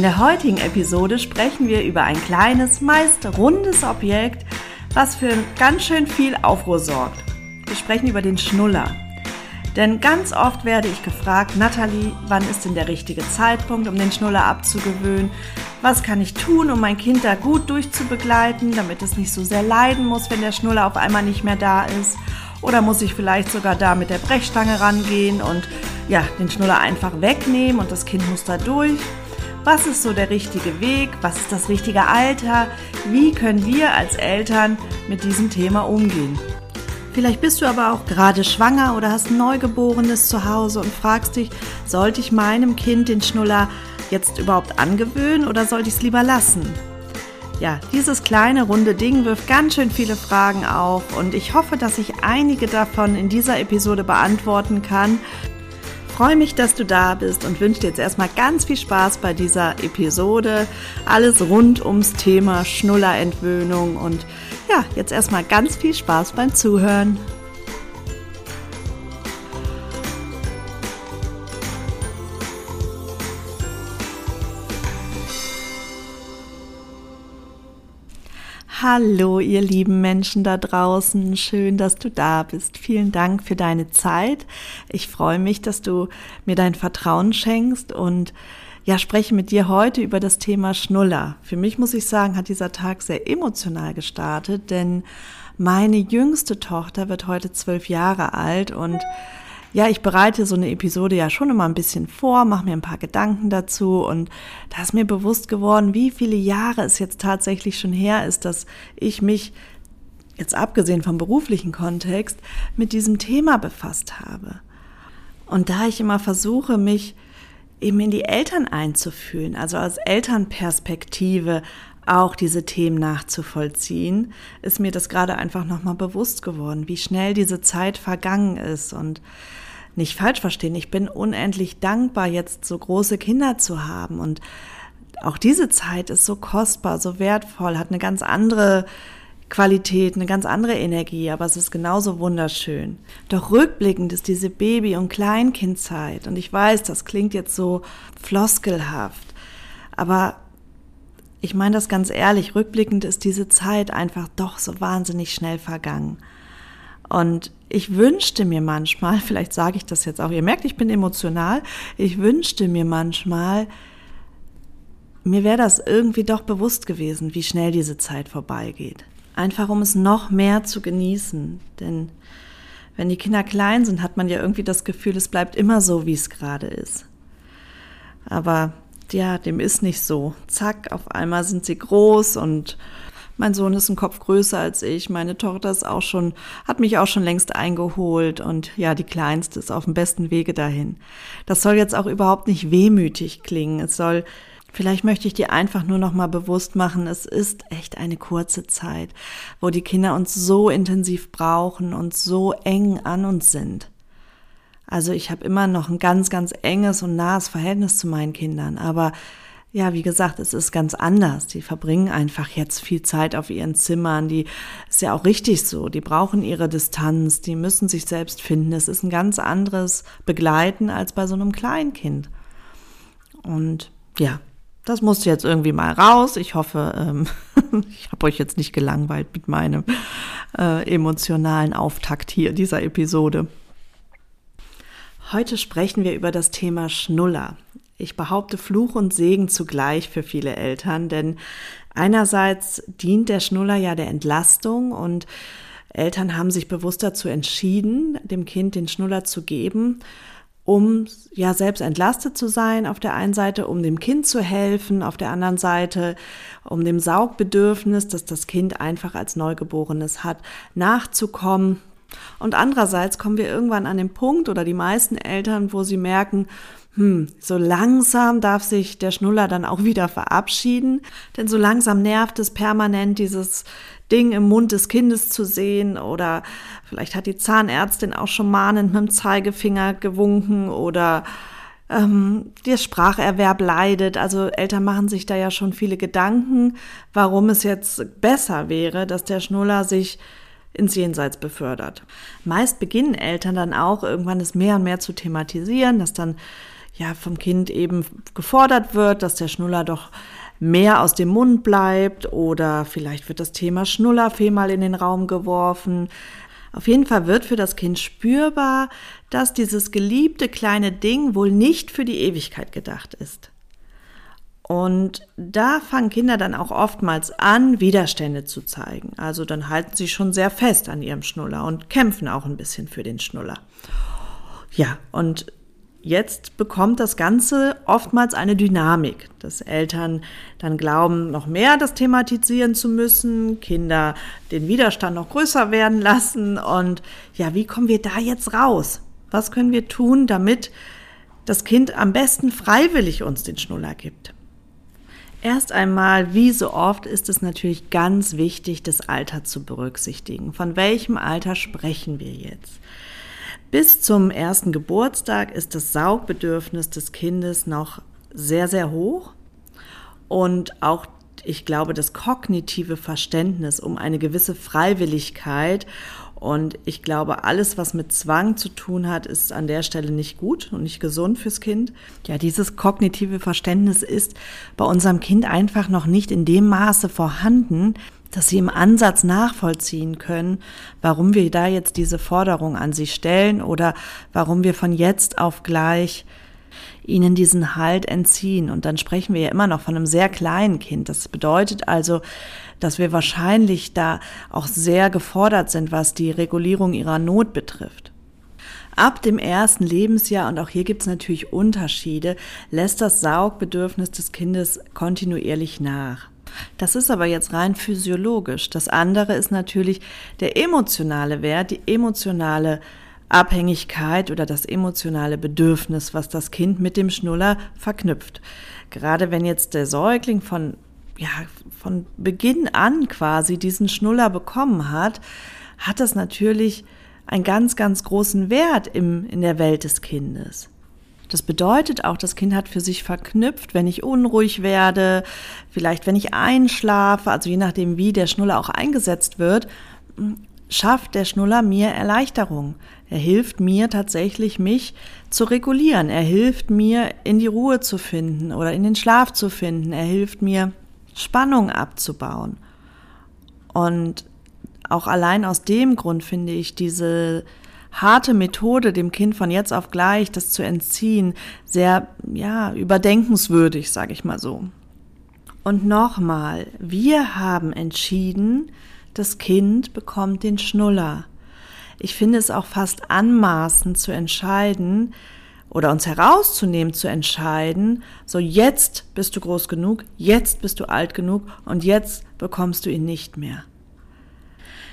In der heutigen Episode sprechen wir über ein kleines, meist rundes Objekt, was für ganz schön viel Aufruhr sorgt. Wir sprechen über den Schnuller. Denn ganz oft werde ich gefragt, Nathalie, wann ist denn der richtige Zeitpunkt, um den Schnuller abzugewöhnen? Was kann ich tun, um mein Kind da gut durchzubegleiten, damit es nicht so sehr leiden muss, wenn der Schnuller auf einmal nicht mehr da ist? Oder muss ich vielleicht sogar da mit der Brechstange rangehen und ja, den Schnuller einfach wegnehmen und das Kind muss da durch? Was ist so der richtige Weg? Was ist das richtige Alter? Wie können wir als Eltern mit diesem Thema umgehen? Vielleicht bist du aber auch gerade schwanger oder hast ein Neugeborenes zu Hause und fragst dich, sollte ich meinem Kind den Schnuller jetzt überhaupt angewöhnen oder sollte ich es lieber lassen? Ja, dieses kleine runde Ding wirft ganz schön viele Fragen auf und ich hoffe, dass ich einige davon in dieser Episode beantworten kann freue mich, dass du da bist und wünsche dir jetzt erstmal ganz viel Spaß bei dieser Episode. Alles rund ums Thema Schnullerentwöhnung und ja, jetzt erstmal ganz viel Spaß beim Zuhören. Hallo, ihr lieben Menschen da draußen. Schön, dass du da bist. Vielen Dank für deine Zeit. Ich freue mich, dass du mir dein Vertrauen schenkst und ja, spreche mit dir heute über das Thema Schnuller. Für mich muss ich sagen, hat dieser Tag sehr emotional gestartet, denn meine jüngste Tochter wird heute zwölf Jahre alt und ja, ich bereite so eine Episode ja schon immer ein bisschen vor, mache mir ein paar Gedanken dazu und da ist mir bewusst geworden, wie viele Jahre es jetzt tatsächlich schon her ist, dass ich mich jetzt abgesehen vom beruflichen Kontext mit diesem Thema befasst habe. Und da ich immer versuche, mich eben in die Eltern einzufühlen, also als Elternperspektive auch diese Themen nachzuvollziehen, ist mir das gerade einfach nochmal bewusst geworden, wie schnell diese Zeit vergangen ist und nicht falsch verstehen, ich bin unendlich dankbar, jetzt so große Kinder zu haben und auch diese Zeit ist so kostbar, so wertvoll, hat eine ganz andere Qualität, eine ganz andere Energie, aber es ist genauso wunderschön. Doch rückblickend ist diese Baby- und Kleinkindzeit, und ich weiß, das klingt jetzt so floskelhaft, aber ich meine das ganz ehrlich, rückblickend ist diese Zeit einfach doch so wahnsinnig schnell vergangen. Und ich wünschte mir manchmal, vielleicht sage ich das jetzt auch, ihr merkt, ich bin emotional, ich wünschte mir manchmal, mir wäre das irgendwie doch bewusst gewesen, wie schnell diese Zeit vorbeigeht. Einfach um es noch mehr zu genießen. Denn wenn die Kinder klein sind, hat man ja irgendwie das Gefühl, es bleibt immer so, wie es gerade ist. Aber ja, dem ist nicht so. Zack, auf einmal sind sie groß und mein Sohn ist ein Kopf größer als ich. Meine Tochter ist auch schon, hat mich auch schon längst eingeholt und ja, die Kleinste ist auf dem besten Wege dahin. Das soll jetzt auch überhaupt nicht wehmütig klingen. Es soll, vielleicht möchte ich dir einfach nur noch mal bewusst machen, es ist echt eine kurze Zeit, wo die Kinder uns so intensiv brauchen und so eng an uns sind. Also ich habe immer noch ein ganz, ganz enges und nahes Verhältnis zu meinen Kindern, aber ja, wie gesagt, es ist ganz anders. Die verbringen einfach jetzt viel Zeit auf ihren Zimmern. Die ist ja auch richtig so. Die brauchen ihre Distanz. Die müssen sich selbst finden. Es ist ein ganz anderes Begleiten als bei so einem Kleinkind. Und ja, das musste jetzt irgendwie mal raus. Ich hoffe, ähm, ich habe euch jetzt nicht gelangweilt mit meinem äh, emotionalen Auftakt hier dieser Episode. Heute sprechen wir über das Thema Schnuller. Ich behaupte Fluch und Segen zugleich für viele Eltern, denn einerseits dient der Schnuller ja der Entlastung und Eltern haben sich bewusst dazu entschieden, dem Kind den Schnuller zu geben, um ja selbst entlastet zu sein auf der einen Seite, um dem Kind zu helfen, auf der anderen Seite, um dem Saugbedürfnis, das das Kind einfach als Neugeborenes hat, nachzukommen Und andererseits kommen wir irgendwann an den Punkt oder die meisten Eltern, wo sie merken, hm, so langsam darf sich der Schnuller dann auch wieder verabschieden, denn so langsam nervt es permanent, dieses Ding im Mund des Kindes zu sehen oder vielleicht hat die Zahnärztin auch schon mahnend mit dem Zeigefinger gewunken oder ähm, der Spracherwerb leidet. Also Eltern machen sich da ja schon viele Gedanken, warum es jetzt besser wäre, dass der Schnuller sich ins Jenseits befördert. Meist beginnen Eltern dann auch irgendwann es mehr und mehr zu thematisieren, dass dann ja vom Kind eben gefordert wird, dass der Schnuller doch mehr aus dem Mund bleibt oder vielleicht wird das Thema Schnullerfee mal in den Raum geworfen. Auf jeden Fall wird für das Kind spürbar, dass dieses geliebte kleine Ding wohl nicht für die Ewigkeit gedacht ist. Und da fangen Kinder dann auch oftmals an, Widerstände zu zeigen. Also dann halten sie schon sehr fest an ihrem Schnuller und kämpfen auch ein bisschen für den Schnuller. Ja, und Jetzt bekommt das Ganze oftmals eine Dynamik, dass Eltern dann glauben, noch mehr das thematisieren zu müssen, Kinder den Widerstand noch größer werden lassen und ja, wie kommen wir da jetzt raus? Was können wir tun, damit das Kind am besten freiwillig uns den Schnuller gibt? Erst einmal, wie so oft, ist es natürlich ganz wichtig, das Alter zu berücksichtigen. Von welchem Alter sprechen wir jetzt? Bis zum ersten Geburtstag ist das Saugbedürfnis des Kindes noch sehr, sehr hoch und auch ich glaube, das kognitive Verständnis um eine gewisse Freiwilligkeit und ich glaube, alles, was mit Zwang zu tun hat, ist an der Stelle nicht gut und nicht gesund fürs Kind. Ja, dieses kognitive Verständnis ist bei unserem Kind einfach noch nicht in dem Maße vorhanden, dass sie im Ansatz nachvollziehen können, warum wir da jetzt diese Forderung an sie stellen oder warum wir von jetzt auf gleich ihnen diesen Halt entziehen. Und dann sprechen wir ja immer noch von einem sehr kleinen Kind. Das bedeutet also, dass wir wahrscheinlich da auch sehr gefordert sind, was die Regulierung ihrer Not betrifft. Ab dem ersten Lebensjahr, und auch hier gibt es natürlich Unterschiede, lässt das Saugbedürfnis des Kindes kontinuierlich nach. Das ist aber jetzt rein physiologisch. Das andere ist natürlich der emotionale Wert, die emotionale Abhängigkeit oder das emotionale Bedürfnis, was das Kind mit dem Schnuller verknüpft. Gerade wenn jetzt der Säugling von, ja, von Beginn an quasi diesen Schnuller bekommen hat, hat das natürlich einen ganz, ganz großen Wert im, in der Welt des Kindes. Das bedeutet auch, das Kind hat für sich verknüpft, wenn ich unruhig werde, vielleicht wenn ich einschlafe, also je nachdem, wie der Schnuller auch eingesetzt wird, schafft der Schnuller mir Erleichterung. Er hilft mir tatsächlich, mich zu regulieren. Er hilft mir, in die Ruhe zu finden oder in den Schlaf zu finden. Er hilft mir, Spannung abzubauen. Und auch allein aus dem Grund finde ich diese harte Methode, dem Kind von jetzt auf gleich das zu entziehen, sehr, ja, überdenkenswürdig, sage ich mal so. Und nochmal, wir haben entschieden, das Kind bekommt den Schnuller. Ich finde es auch fast anmaßend zu entscheiden oder uns herauszunehmen zu entscheiden, so jetzt bist du groß genug, jetzt bist du alt genug und jetzt bekommst du ihn nicht mehr.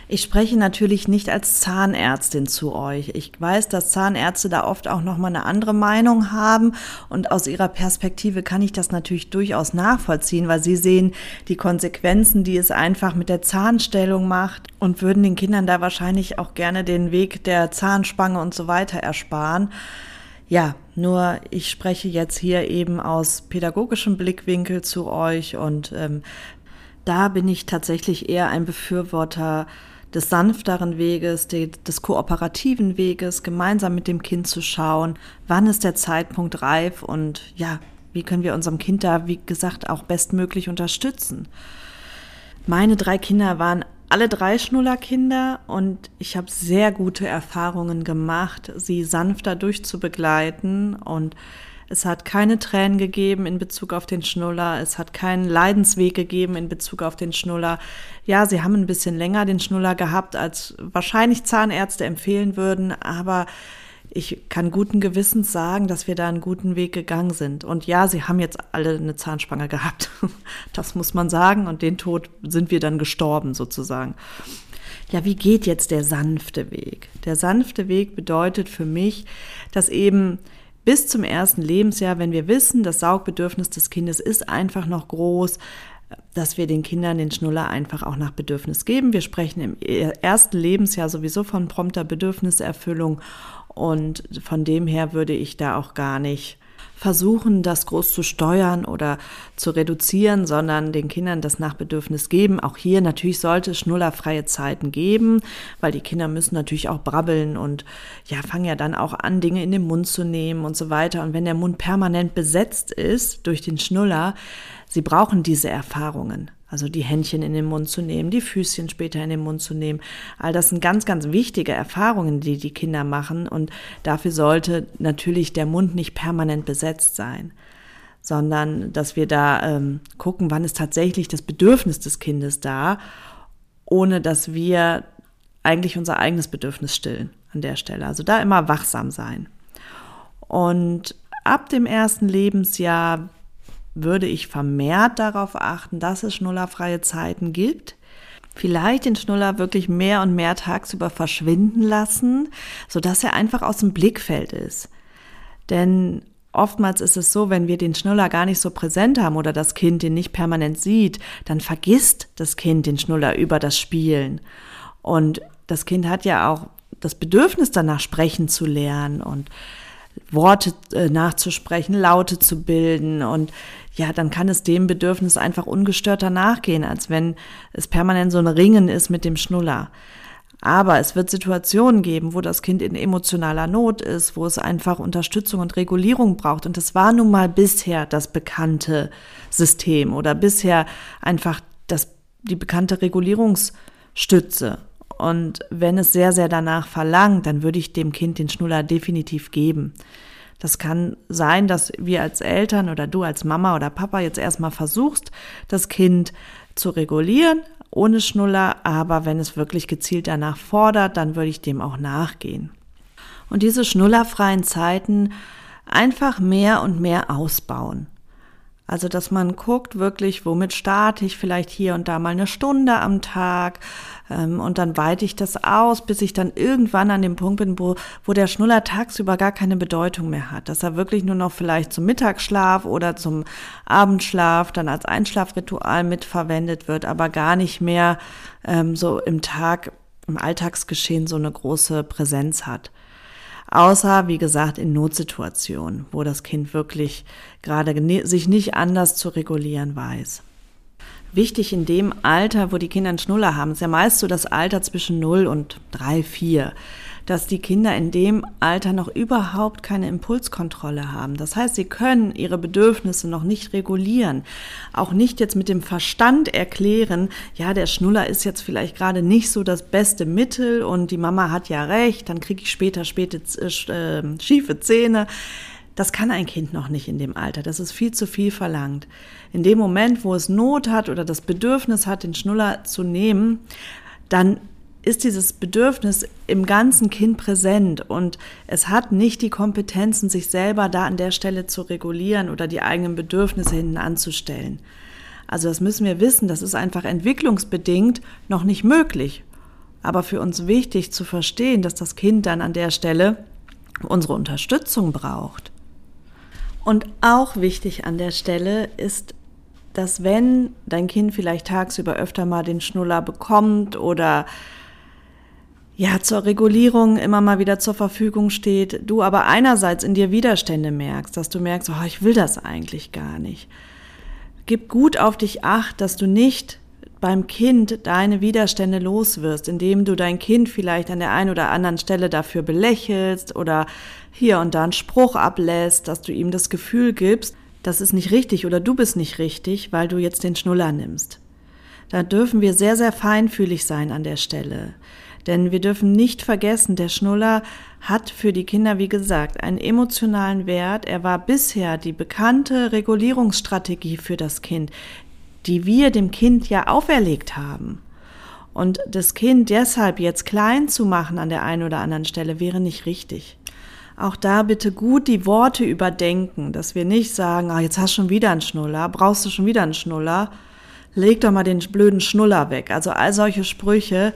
Ich spreche natürlich nicht als Zahnärztin zu euch. Ich weiß, dass Zahnärzte da oft auch noch mal eine andere Meinung haben und aus ihrer Perspektive kann ich das natürlich durchaus nachvollziehen, weil sie sehen die Konsequenzen, die es einfach mit der Zahnstellung macht und würden den Kindern da wahrscheinlich auch gerne den Weg der Zahnspange und so weiter ersparen. Ja, nur ich spreche jetzt hier eben aus pädagogischem Blickwinkel zu euch und ähm, da bin ich tatsächlich eher ein Befürworter des sanfteren Weges, des kooperativen Weges, gemeinsam mit dem Kind zu schauen, wann ist der Zeitpunkt reif und ja, wie können wir unserem Kind da, wie gesagt, auch bestmöglich unterstützen. Meine drei Kinder waren alle drei Schnullerkinder und ich habe sehr gute Erfahrungen gemacht, sie sanfter durchzubegleiten und es hat keine Tränen gegeben in Bezug auf den Schnuller. Es hat keinen Leidensweg gegeben in Bezug auf den Schnuller. Ja, sie haben ein bisschen länger den Schnuller gehabt, als wahrscheinlich Zahnärzte empfehlen würden, aber ich kann guten Gewissens sagen, dass wir da einen guten Weg gegangen sind. Und ja, sie haben jetzt alle eine Zahnspange gehabt. Das muss man sagen. Und den Tod sind wir dann gestorben sozusagen. ja, wie geht jetzt der sanfte Weg? Der sanfte Weg bedeutet für mich, dass eben bis zum ersten Lebensjahr, wenn wir wissen, das Saugbedürfnis des Kindes ist einfach noch groß, dass wir den Kindern den Schnuller einfach auch nach Bedürfnis geben. Wir sprechen im ersten Lebensjahr sowieso von prompter Bedürfniserfüllung und von dem her würde ich da auch gar nicht versuchen, das groß zu steuern oder zu reduzieren, sondern den Kindern das nach Bedürfnis geben. Auch hier natürlich sollte es schnullerfreie Zeiten geben, weil die Kinder müssen natürlich auch brabbeln und ja, fangen ja dann auch an, Dinge in den Mund zu nehmen und so weiter. Und wenn der Mund permanent besetzt ist durch den Schnuller, sie brauchen diese Erfahrungen. Also die Händchen in den Mund zu nehmen, die Füßchen später in den Mund zu nehmen. All das sind ganz, ganz wichtige Erfahrungen, die die Kinder machen. Und dafür sollte natürlich der Mund nicht permanent besetzt sein, sondern dass wir da ähm, gucken, wann ist tatsächlich das Bedürfnis des Kindes da, ohne dass wir eigentlich unser eigenes Bedürfnis stillen an der Stelle. Also da immer wachsam sein. Und ab dem ersten Lebensjahr würde ich vermehrt darauf achten, dass es schnullerfreie Zeiten gibt. Vielleicht den Schnuller wirklich mehr und mehr tagsüber verschwinden lassen, sodass er einfach aus dem Blickfeld ist. Denn oftmals ist es so, wenn wir den Schnuller gar nicht so präsent haben oder das Kind den nicht permanent sieht, dann vergisst das Kind den Schnuller über das Spielen. Und das Kind hat ja auch das Bedürfnis danach sprechen zu lernen und Worte äh, nachzusprechen, Laute zu bilden und ja, dann kann es dem Bedürfnis einfach ungestörter nachgehen, als wenn es permanent so ein Ringen ist mit dem Schnuller. Aber es wird Situationen geben, wo das Kind in emotionaler Not ist, wo es einfach Unterstützung und Regulierung braucht. Und das war nun mal bisher das bekannte System oder bisher einfach das, die bekannte Regulierungsstütze. Und wenn es sehr, sehr danach verlangt, dann würde ich dem Kind den Schnuller definitiv geben. Das kann sein, dass wir als Eltern oder du als Mama oder Papa jetzt erstmal versuchst, das Kind zu regulieren ohne Schnuller, aber wenn es wirklich gezielt danach fordert, dann würde ich dem auch nachgehen. Und diese schnullerfreien Zeiten einfach mehr und mehr ausbauen. Also, dass man guckt wirklich, womit starte ich vielleicht hier und da mal eine Stunde am Tag ähm, und dann weite ich das aus, bis ich dann irgendwann an dem Punkt bin, wo, wo der Schnuller tagsüber gar keine Bedeutung mehr hat. Dass er wirklich nur noch vielleicht zum Mittagsschlaf oder zum Abendschlaf dann als Einschlafritual mitverwendet wird, aber gar nicht mehr ähm, so im Tag, im Alltagsgeschehen so eine große Präsenz hat. Außer, wie gesagt, in Notsituationen, wo das Kind wirklich gerade sich nicht anders zu regulieren weiß. Wichtig in dem Alter, wo die Kinder einen Schnuller haben, ist ja meist so das Alter zwischen 0 und 3, 4 dass die Kinder in dem Alter noch überhaupt keine Impulskontrolle haben. Das heißt, sie können ihre Bedürfnisse noch nicht regulieren, auch nicht jetzt mit dem Verstand erklären, ja, der Schnuller ist jetzt vielleicht gerade nicht so das beste Mittel und die Mama hat ja recht, dann kriege ich später späte, äh, schiefe Zähne. Das kann ein Kind noch nicht in dem Alter. Das ist viel zu viel verlangt. In dem Moment, wo es Not hat oder das Bedürfnis hat, den Schnuller zu nehmen, dann ist dieses Bedürfnis im ganzen Kind präsent und es hat nicht die Kompetenzen, sich selber da an der Stelle zu regulieren oder die eigenen Bedürfnisse hinten anzustellen. Also das müssen wir wissen, das ist einfach entwicklungsbedingt noch nicht möglich. Aber für uns wichtig zu verstehen, dass das Kind dann an der Stelle unsere Unterstützung braucht. Und auch wichtig an der Stelle ist, dass wenn dein Kind vielleicht tagsüber öfter mal den Schnuller bekommt oder ja, zur Regulierung immer mal wieder zur Verfügung steht, du aber einerseits in dir Widerstände merkst, dass du merkst, oh, ich will das eigentlich gar nicht. Gib gut auf dich acht, dass du nicht beim Kind deine Widerstände loswirst, indem du dein Kind vielleicht an der einen oder anderen Stelle dafür belächelst oder hier und da einen Spruch ablässt, dass du ihm das Gefühl gibst, das ist nicht richtig oder du bist nicht richtig, weil du jetzt den Schnuller nimmst. Da dürfen wir sehr, sehr feinfühlig sein an der Stelle. Denn wir dürfen nicht vergessen, der Schnuller hat für die Kinder, wie gesagt, einen emotionalen Wert. Er war bisher die bekannte Regulierungsstrategie für das Kind, die wir dem Kind ja auferlegt haben. Und das Kind deshalb jetzt klein zu machen an der einen oder anderen Stelle wäre nicht richtig. Auch da bitte gut die Worte überdenken, dass wir nicht sagen, ah, jetzt hast du schon wieder einen Schnuller, brauchst du schon wieder einen Schnuller, leg doch mal den blöden Schnuller weg. Also all solche Sprüche,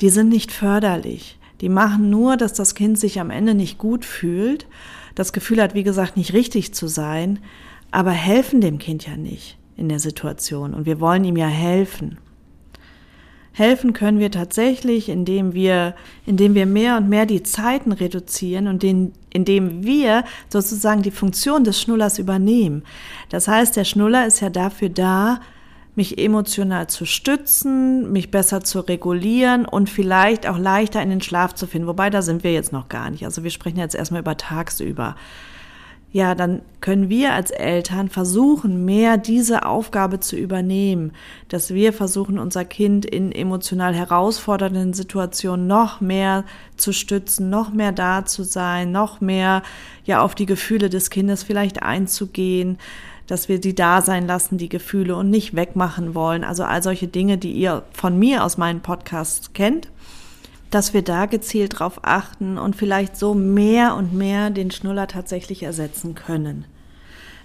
die sind nicht förderlich. Die machen nur, dass das Kind sich am Ende nicht gut fühlt, das Gefühl hat, wie gesagt, nicht richtig zu sein, aber helfen dem Kind ja nicht in der Situation. Und wir wollen ihm ja helfen. Helfen können wir tatsächlich, indem wir, indem wir mehr und mehr die Zeiten reduzieren und den, indem wir sozusagen die Funktion des Schnullers übernehmen. Das heißt, der Schnuller ist ja dafür da, mich emotional zu stützen, mich besser zu regulieren und vielleicht auch leichter in den Schlaf zu finden. Wobei, da sind wir jetzt noch gar nicht. Also wir sprechen jetzt erstmal über tagsüber ja, dann können wir als Eltern versuchen, mehr diese Aufgabe zu übernehmen, dass wir versuchen, unser Kind in emotional herausfordernden Situationen noch mehr zu stützen, noch mehr da zu sein, noch mehr ja auf die Gefühle des Kindes vielleicht einzugehen, dass wir sie da sein lassen, die Gefühle und nicht wegmachen wollen. Also all solche Dinge, die ihr von mir aus meinen Podcasts kennt dass wir da gezielt drauf achten und vielleicht so mehr und mehr den Schnuller tatsächlich ersetzen können.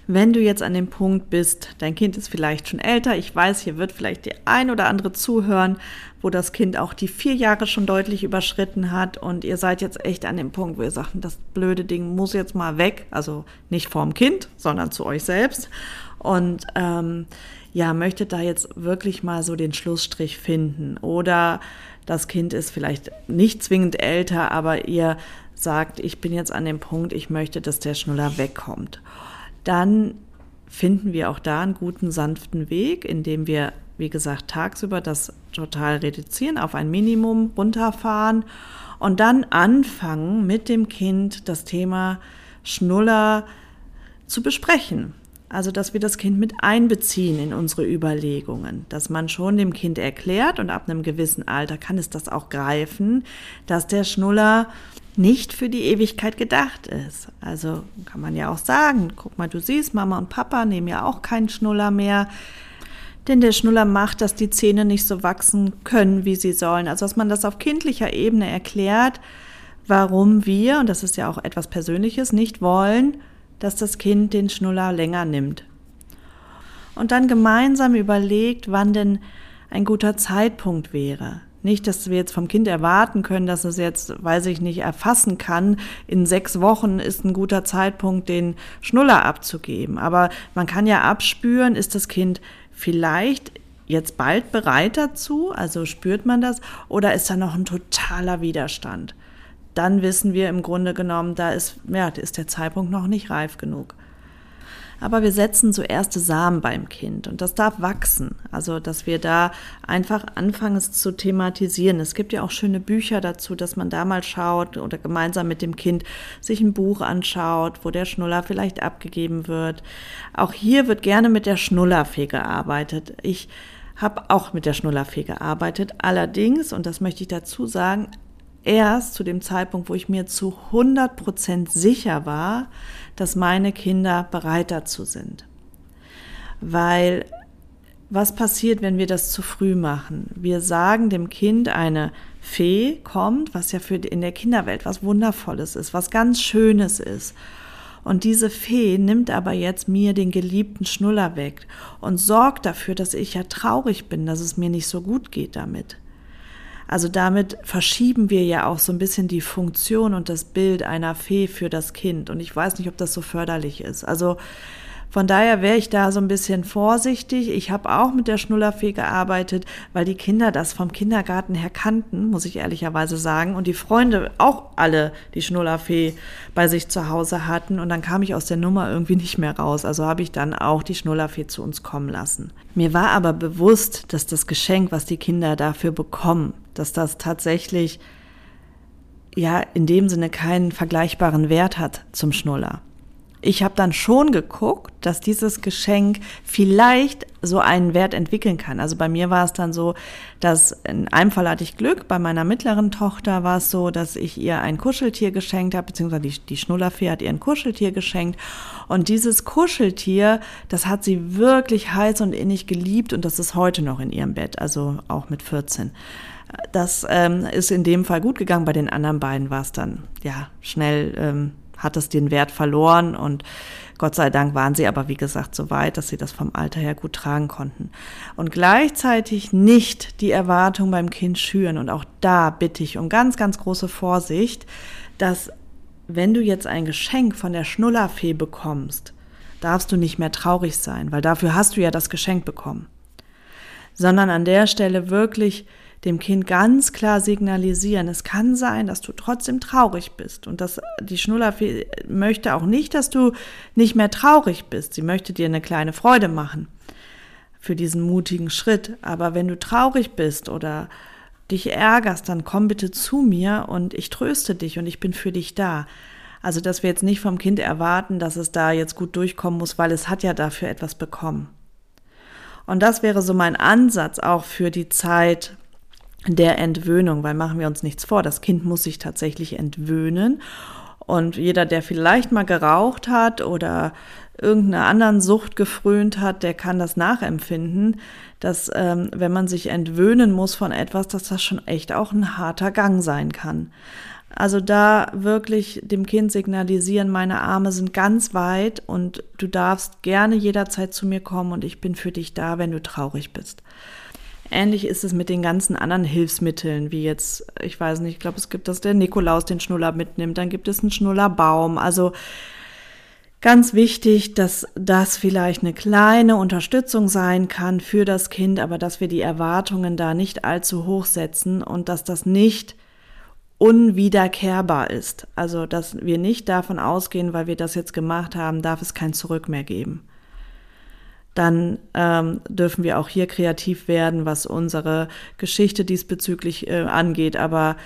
Wenn du jetzt an dem Punkt bist, dein Kind ist vielleicht schon älter, ich weiß, hier wird vielleicht die ein oder andere zuhören, wo das Kind auch die vier Jahre schon deutlich überschritten hat und ihr seid jetzt echt an dem Punkt, wo ihr sagt, das blöde Ding muss jetzt mal weg, also nicht vorm Kind, sondern zu euch selbst und ähm, ja, möchtet da jetzt wirklich mal so den Schlussstrich finden oder das Kind ist vielleicht nicht zwingend älter, aber ihr sagt, ich bin jetzt an dem Punkt, ich möchte, dass der Schnuller wegkommt. Dann finden wir auch da einen guten, sanften Weg, indem wir, wie gesagt, tagsüber das total reduzieren, auf ein Minimum runterfahren und dann anfangen, mit dem Kind das Thema Schnuller zu besprechen. Also, dass wir das Kind mit einbeziehen in unsere Überlegungen, dass man schon dem Kind erklärt und ab einem gewissen Alter kann es das auch greifen, dass der Schnuller nicht für die Ewigkeit gedacht ist. Also kann man ja auch sagen, guck mal, du siehst, Mama und Papa nehmen ja auch keinen Schnuller mehr. Denn der Schnuller macht, dass die Zähne nicht so wachsen können, wie sie sollen. Also, dass man das auf kindlicher Ebene erklärt, warum wir, und das ist ja auch etwas Persönliches, nicht wollen, dass das Kind den Schnuller länger nimmt. Und dann gemeinsam überlegt, wann denn ein guter Zeitpunkt wäre. Nicht, dass wir jetzt vom Kind erwarten können, dass es jetzt, weiß ich nicht, erfassen kann, in sechs Wochen ist ein guter Zeitpunkt, den Schnuller abzugeben. Aber man kann ja abspüren, ist das Kind vielleicht jetzt bald bereit dazu, also spürt man das, oder ist da noch ein totaler Widerstand? Dann wissen wir im Grunde genommen, da ist, ja, ist der Zeitpunkt noch nicht reif genug. Aber wir setzen so erste Samen beim Kind und das darf wachsen. Also, dass wir da einfach anfangen, es zu thematisieren. Es gibt ja auch schöne Bücher dazu, dass man da mal schaut oder gemeinsam mit dem Kind sich ein Buch anschaut, wo der Schnuller vielleicht abgegeben wird. Auch hier wird gerne mit der Schnullerfee gearbeitet. Ich habe auch mit der Schnullerfee gearbeitet. Allerdings, und das möchte ich dazu sagen, erst zu dem Zeitpunkt, wo ich mir zu 100 Prozent sicher war, dass meine Kinder bereit dazu sind. Weil was passiert, wenn wir das zu früh machen? Wir sagen dem Kind, eine Fee kommt, was ja für in der Kinderwelt was Wundervolles ist, was ganz Schönes ist. Und diese Fee nimmt aber jetzt mir den geliebten Schnuller weg und sorgt dafür, dass ich ja traurig bin, dass es mir nicht so gut geht damit. Also damit verschieben wir ja auch so ein bisschen die Funktion und das Bild einer Fee für das Kind. Und ich weiß nicht, ob das so förderlich ist. Also von daher wäre ich da so ein bisschen vorsichtig. Ich habe auch mit der Schnullerfee gearbeitet, weil die Kinder das vom Kindergarten her kannten, muss ich ehrlicherweise sagen. Und die Freunde auch alle die Schnullerfee bei sich zu Hause hatten. Und dann kam ich aus der Nummer irgendwie nicht mehr raus. Also habe ich dann auch die Schnullerfee zu uns kommen lassen. Mir war aber bewusst, dass das Geschenk, was die Kinder dafür bekommen, dass das tatsächlich ja in dem Sinne keinen vergleichbaren Wert hat zum Schnuller ich habe dann schon geguckt, dass dieses Geschenk vielleicht so einen Wert entwickeln kann. Also bei mir war es dann so, dass in einem Fall hatte ich Glück, bei meiner mittleren Tochter war es so, dass ich ihr ein Kuscheltier geschenkt habe, beziehungsweise die, die Schnullerfee hat ihr ein Kuscheltier geschenkt. Und dieses Kuscheltier, das hat sie wirklich heiß und innig geliebt und das ist heute noch in ihrem Bett, also auch mit 14. Das ähm, ist in dem Fall gut gegangen, bei den anderen beiden war es dann ja schnell ähm, hat es den Wert verloren und Gott sei Dank waren sie aber, wie gesagt, so weit, dass sie das vom Alter her gut tragen konnten. Und gleichzeitig nicht die Erwartung beim Kind schüren. Und auch da bitte ich um ganz, ganz große Vorsicht, dass wenn du jetzt ein Geschenk von der Schnullerfee bekommst, darfst du nicht mehr traurig sein, weil dafür hast du ja das Geschenk bekommen. Sondern an der Stelle wirklich dem Kind ganz klar signalisieren, es kann sein, dass du trotzdem traurig bist. Und dass die Schnullerfee möchte auch nicht, dass du nicht mehr traurig bist. Sie möchte dir eine kleine Freude machen für diesen mutigen Schritt. Aber wenn du traurig bist oder dich ärgerst, dann komm bitte zu mir und ich tröste dich und ich bin für dich da. Also, dass wir jetzt nicht vom Kind erwarten, dass es da jetzt gut durchkommen muss, weil es hat ja dafür etwas bekommen. Und das wäre so mein Ansatz auch für die Zeit der Entwöhnung, weil machen wir uns nichts vor, das Kind muss sich tatsächlich entwöhnen. Und jeder, der vielleicht mal geraucht hat oder irgendeiner anderen Sucht gefrönt hat, der kann das nachempfinden, dass ähm, wenn man sich entwöhnen muss von etwas, dass das schon echt auch ein harter Gang sein kann. Also da wirklich dem Kind signalisieren, meine Arme sind ganz weit und du darfst gerne jederzeit zu mir kommen und ich bin für dich da, wenn du traurig bist. Ähnlich ist es mit den ganzen anderen Hilfsmitteln, wie jetzt, ich weiß nicht, ich glaube, es gibt, dass der Nikolaus den Schnuller mitnimmt, dann gibt es einen Schnullerbaum. Also ganz wichtig, dass das vielleicht eine kleine Unterstützung sein kann für das Kind, aber dass wir die Erwartungen da nicht allzu hoch setzen und dass das nicht unwiederkehrbar ist. Also, dass wir nicht davon ausgehen, weil wir das jetzt gemacht haben, darf es kein Zurück mehr geben. Dann ähm, dürfen wir auch hier kreativ werden, was unsere Geschichte diesbezüglich äh, angeht. Aber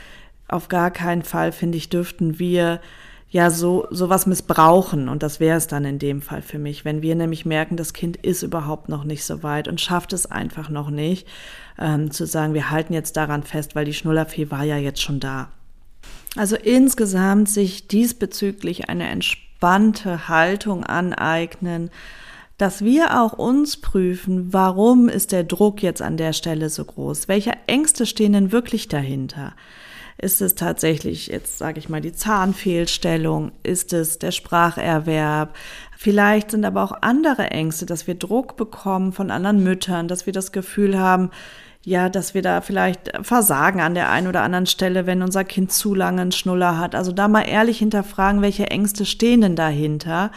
auf gar keinen Fall, finde ich, dürften wir ja so sowas missbrauchen und das wäre es dann in dem Fall für mich, wenn wir nämlich merken, das Kind ist überhaupt noch nicht so weit und schafft es einfach noch nicht, ähm, zu sagen, wir halten jetzt daran fest, weil die Schnullerfee war ja jetzt schon da. Also insgesamt sich diesbezüglich eine entspannte Haltung aneignen, dass wir auch uns prüfen, warum ist der Druck jetzt an der Stelle so groß? Welche Ängste stehen denn wirklich dahinter? Ist es tatsächlich, jetzt sage ich mal, die Zahnfehlstellung? Ist es der Spracherwerb? Vielleicht sind aber auch andere Ängste, dass wir Druck bekommen von anderen Müttern, dass wir das Gefühl haben, ja, dass wir da vielleicht versagen an der einen oder anderen Stelle, wenn unser Kind zu lange einen Schnuller hat. Also da mal ehrlich hinterfragen, welche Ängste stehen denn dahinter?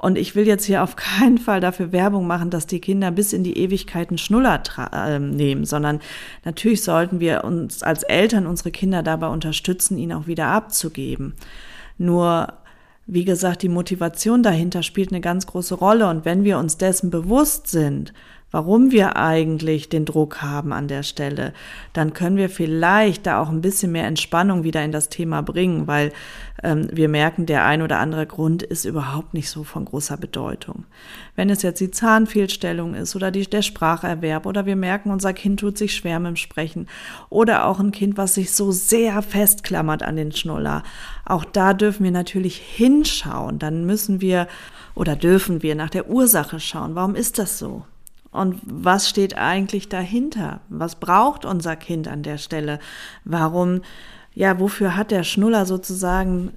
Und ich will jetzt hier auf keinen Fall dafür Werbung machen, dass die Kinder bis in die Ewigkeit einen Schnuller äh, nehmen, sondern natürlich sollten wir uns als Eltern unsere Kinder dabei unterstützen, ihn auch wieder abzugeben. Nur wie gesagt, die Motivation dahinter spielt eine ganz große Rolle. Und wenn wir uns dessen bewusst sind, warum wir eigentlich den Druck haben an der Stelle, dann können wir vielleicht da auch ein bisschen mehr Entspannung wieder in das Thema bringen, weil ähm, wir merken, der ein oder andere Grund ist überhaupt nicht so von großer Bedeutung. Wenn es jetzt die Zahnfehlstellung ist oder die, der Spracherwerb oder wir merken, unser Kind tut sich schwer mit dem Sprechen oder auch ein Kind, was sich so sehr festklammert an den Schnuller, auch da dürfen wir natürlich hinschauen. Dann müssen wir oder dürfen wir nach der Ursache schauen. Warum ist das so? Und was steht eigentlich dahinter? Was braucht unser Kind an der Stelle? Warum, ja, wofür hat der Schnuller sozusagen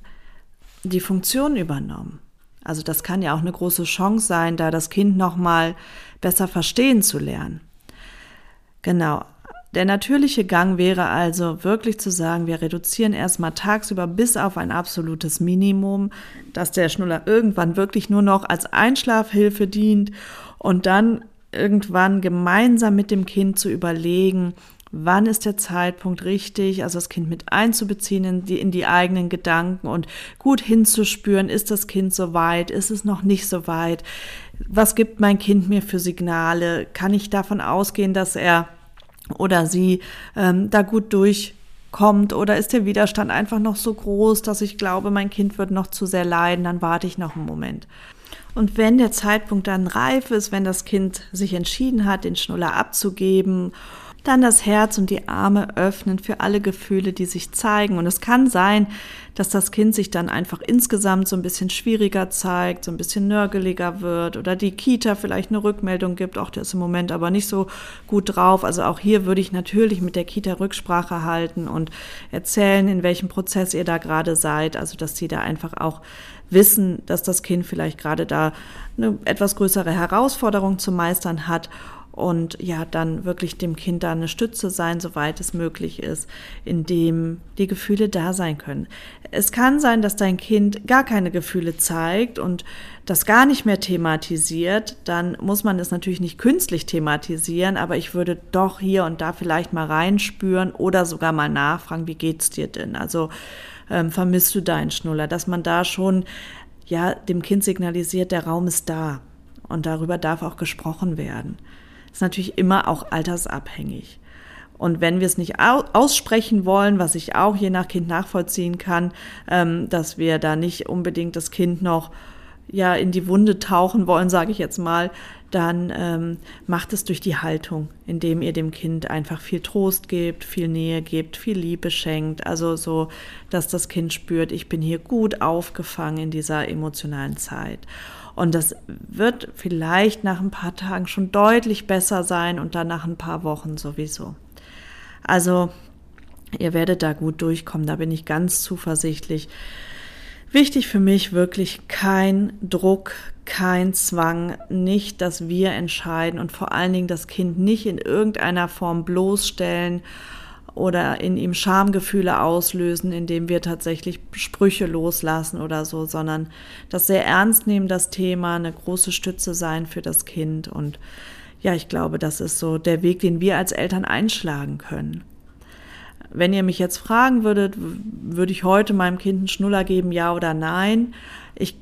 die Funktion übernommen? Also das kann ja auch eine große Chance sein, da das Kind nochmal besser verstehen zu lernen. Genau. Der natürliche Gang wäre also wirklich zu sagen, wir reduzieren erstmal tagsüber bis auf ein absolutes Minimum, dass der Schnuller irgendwann wirklich nur noch als Einschlafhilfe dient und dann irgendwann gemeinsam mit dem Kind zu überlegen, wann ist der Zeitpunkt richtig, also das Kind mit einzubeziehen in die, in die eigenen Gedanken und gut hinzuspüren, ist das Kind so weit, ist es noch nicht so weit, was gibt mein Kind mir für Signale, kann ich davon ausgehen, dass er oder sie ähm, da gut durchkommt? Oder ist der Widerstand einfach noch so groß, dass ich glaube, mein Kind wird noch zu sehr leiden, dann warte ich noch einen Moment. Und wenn der Zeitpunkt dann reif ist, wenn das Kind sich entschieden hat, den Schnuller abzugeben, dann das Herz und die Arme öffnen für alle Gefühle, die sich zeigen. Und es kann sein, dass das Kind sich dann einfach insgesamt so ein bisschen schwieriger zeigt, so ein bisschen nörgeliger wird oder die Kita vielleicht eine Rückmeldung gibt, auch der ist im Moment aber nicht so gut drauf. Also auch hier würde ich natürlich mit der Kita Rücksprache halten und erzählen, in welchem Prozess ihr da gerade seid, also dass sie da einfach auch wissen, dass das Kind vielleicht gerade da eine etwas größere Herausforderung zu meistern hat und ja, dann wirklich dem Kind da eine Stütze sein, soweit es möglich ist, indem die Gefühle da sein können. Es kann sein, dass dein Kind gar keine Gefühle zeigt und das gar nicht mehr thematisiert, dann muss man es natürlich nicht künstlich thematisieren, aber ich würde doch hier und da vielleicht mal reinspüren oder sogar mal nachfragen, wie geht's dir denn? Also ähm, vermisst du deinen Schnuller, dass man da schon ja dem Kind signalisiert, der Raum ist da und darüber darf auch gesprochen werden ist natürlich immer auch altersabhängig. Und wenn wir es nicht aussprechen wollen, was ich auch je nach Kind nachvollziehen kann, ähm, dass wir da nicht unbedingt das Kind noch ja in die Wunde tauchen wollen, sage ich jetzt mal, dann ähm, macht es durch die Haltung, indem ihr dem Kind einfach viel Trost gebt, viel Nähe gebt, viel Liebe schenkt. Also so, dass das Kind spürt, ich bin hier gut aufgefangen in dieser emotionalen Zeit. Und das wird vielleicht nach ein paar Tagen schon deutlich besser sein und dann nach ein paar Wochen sowieso. Also ihr werdet da gut durchkommen, da bin ich ganz zuversichtlich. Wichtig für mich wirklich kein Druck, kein Zwang, nicht, dass wir entscheiden und vor allen Dingen das Kind nicht in irgendeiner Form bloßstellen oder in ihm Schamgefühle auslösen, indem wir tatsächlich Sprüche loslassen oder so, sondern das sehr ernst nehmen, das Thema, eine große Stütze sein für das Kind. Und ja, ich glaube, das ist so der Weg, den wir als Eltern einschlagen können. Wenn ihr mich jetzt fragen würdet, würde ich heute meinem Kind einen Schnuller geben, ja oder nein? Ich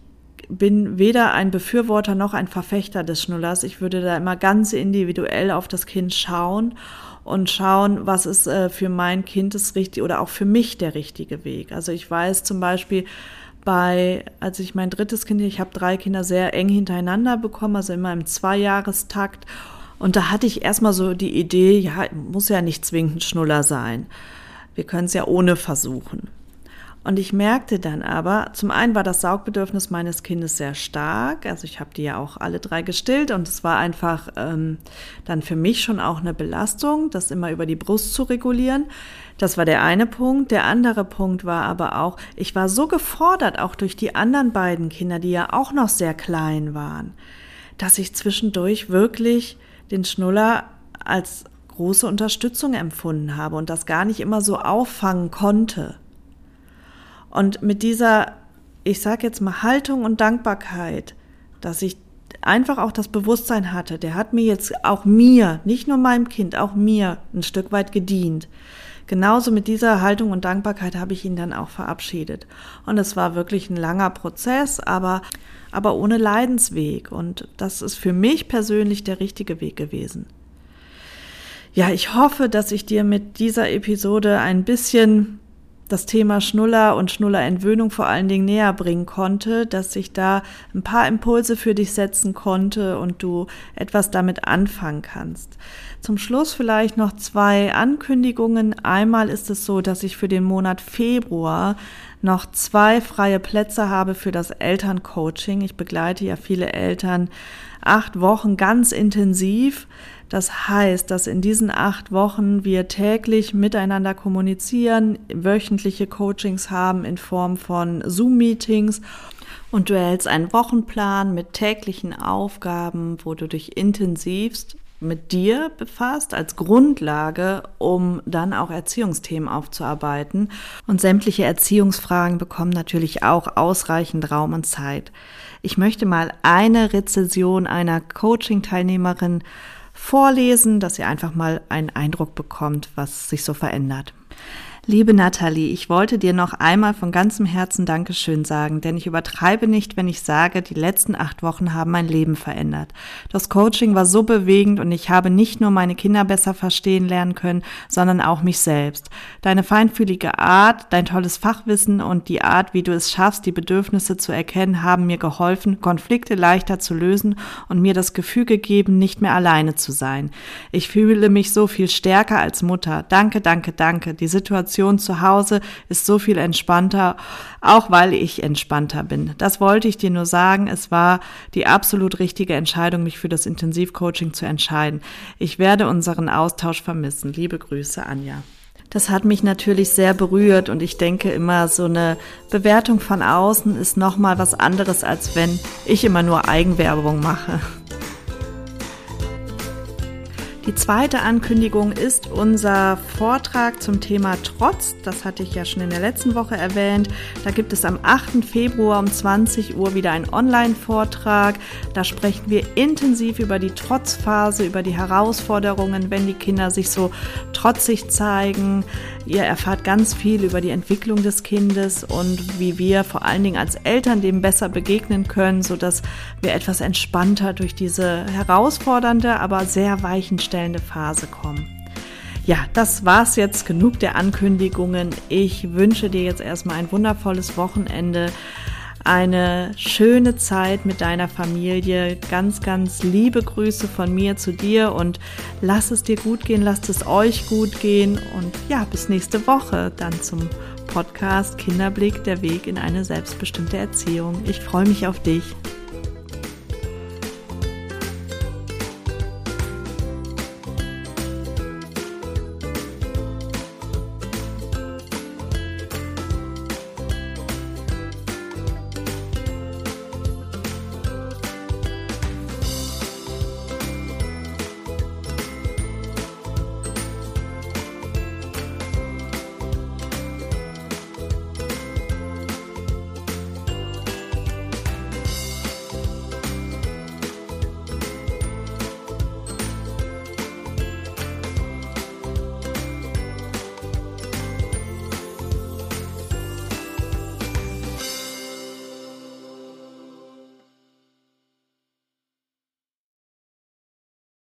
bin weder ein Befürworter noch ein Verfechter des Schnullers. Ich würde da immer ganz individuell auf das Kind schauen und schauen, was ist äh, für mein Kind das richtige oder auch für mich der richtige Weg. Also ich weiß zum Beispiel, bei, als ich mein drittes Kind, ich habe drei Kinder sehr eng hintereinander bekommen, also immer im Zweijahrestakt. Und da hatte ich erstmal so die Idee, ja, muss ja nicht zwingend Schnuller sein. Wir können es ja ohne versuchen. Und ich merkte dann aber, zum einen war das Saugbedürfnis meines Kindes sehr stark. Also ich habe die ja auch alle drei gestillt und es war einfach ähm, dann für mich schon auch eine Belastung, das immer über die Brust zu regulieren. Das war der eine Punkt. Der andere Punkt war aber auch, ich war so gefordert, auch durch die anderen beiden Kinder, die ja auch noch sehr klein waren, dass ich zwischendurch wirklich den Schnuller als große Unterstützung empfunden habe und das gar nicht immer so auffangen konnte. Und mit dieser, ich sage jetzt mal, Haltung und Dankbarkeit, dass ich einfach auch das Bewusstsein hatte, der hat mir jetzt auch mir, nicht nur meinem Kind, auch mir ein Stück weit gedient. Genauso mit dieser Haltung und Dankbarkeit habe ich ihn dann auch verabschiedet. Und es war wirklich ein langer Prozess, aber, aber ohne Leidensweg. Und das ist für mich persönlich der richtige Weg gewesen. Ja, ich hoffe, dass ich dir mit dieser Episode ein bisschen das Thema Schnuller und Schnullerentwöhnung vor allen Dingen näher bringen konnte, dass ich da ein paar Impulse für dich setzen konnte und du etwas damit anfangen kannst. Zum Schluss vielleicht noch zwei Ankündigungen. Einmal ist es so, dass ich für den Monat Februar noch zwei freie Plätze habe für das Elterncoaching. Ich begleite ja viele Eltern acht Wochen ganz intensiv. Das heißt, dass in diesen acht Wochen wir täglich miteinander kommunizieren, wöchentliche Coachings haben in Form von Zoom-Meetings und du erhältst einen Wochenplan mit täglichen Aufgaben, wo du dich intensivst mit dir befasst als Grundlage, um dann auch Erziehungsthemen aufzuarbeiten. Und sämtliche Erziehungsfragen bekommen natürlich auch ausreichend Raum und Zeit. Ich möchte mal eine Rezession einer Coaching-Teilnehmerin vorlesen, dass ihr einfach mal einen Eindruck bekommt, was sich so verändert. Liebe Nathalie, ich wollte dir noch einmal von ganzem Herzen Dankeschön sagen, denn ich übertreibe nicht, wenn ich sage, die letzten acht Wochen haben mein Leben verändert. Das Coaching war so bewegend und ich habe nicht nur meine Kinder besser verstehen lernen können, sondern auch mich selbst. Deine feinfühlige Art, dein tolles Fachwissen und die Art, wie du es schaffst, die Bedürfnisse zu erkennen, haben mir geholfen, Konflikte leichter zu lösen und mir das Gefühl gegeben, nicht mehr alleine zu sein. Ich fühle mich so viel stärker als Mutter. Danke, danke, danke. Die Situation Situation zu Hause ist so viel entspannter, auch weil ich entspannter bin. Das wollte ich dir nur sagen. Es war die absolut richtige Entscheidung, mich für das Intensivcoaching zu entscheiden. Ich werde unseren Austausch vermissen. Liebe Grüße, Anja. Das hat mich natürlich sehr berührt und ich denke immer, so eine Bewertung von außen ist nochmal was anderes, als wenn ich immer nur Eigenwerbung mache. Die zweite Ankündigung ist unser Vortrag zum Thema Trotz. Das hatte ich ja schon in der letzten Woche erwähnt. Da gibt es am 8. Februar um 20 Uhr wieder einen Online-Vortrag. Da sprechen wir intensiv über die Trotzphase, über die Herausforderungen, wenn die Kinder sich so trotzig zeigen. Ihr erfahrt ganz viel über die Entwicklung des Kindes und wie wir vor allen Dingen als Eltern dem besser begegnen können, sodass wir etwas entspannter durch diese herausfordernde, aber sehr weichen stellende Phase kommen. Ja, das war's jetzt. Genug der Ankündigungen. Ich wünsche dir jetzt erstmal ein wundervolles Wochenende, eine schöne Zeit mit deiner Familie. Ganz, ganz liebe Grüße von mir zu dir und lass es dir gut gehen, lasst es euch gut gehen und ja, bis nächste Woche dann zum Podcast Kinderblick, der Weg in eine selbstbestimmte Erziehung. Ich freue mich auf dich.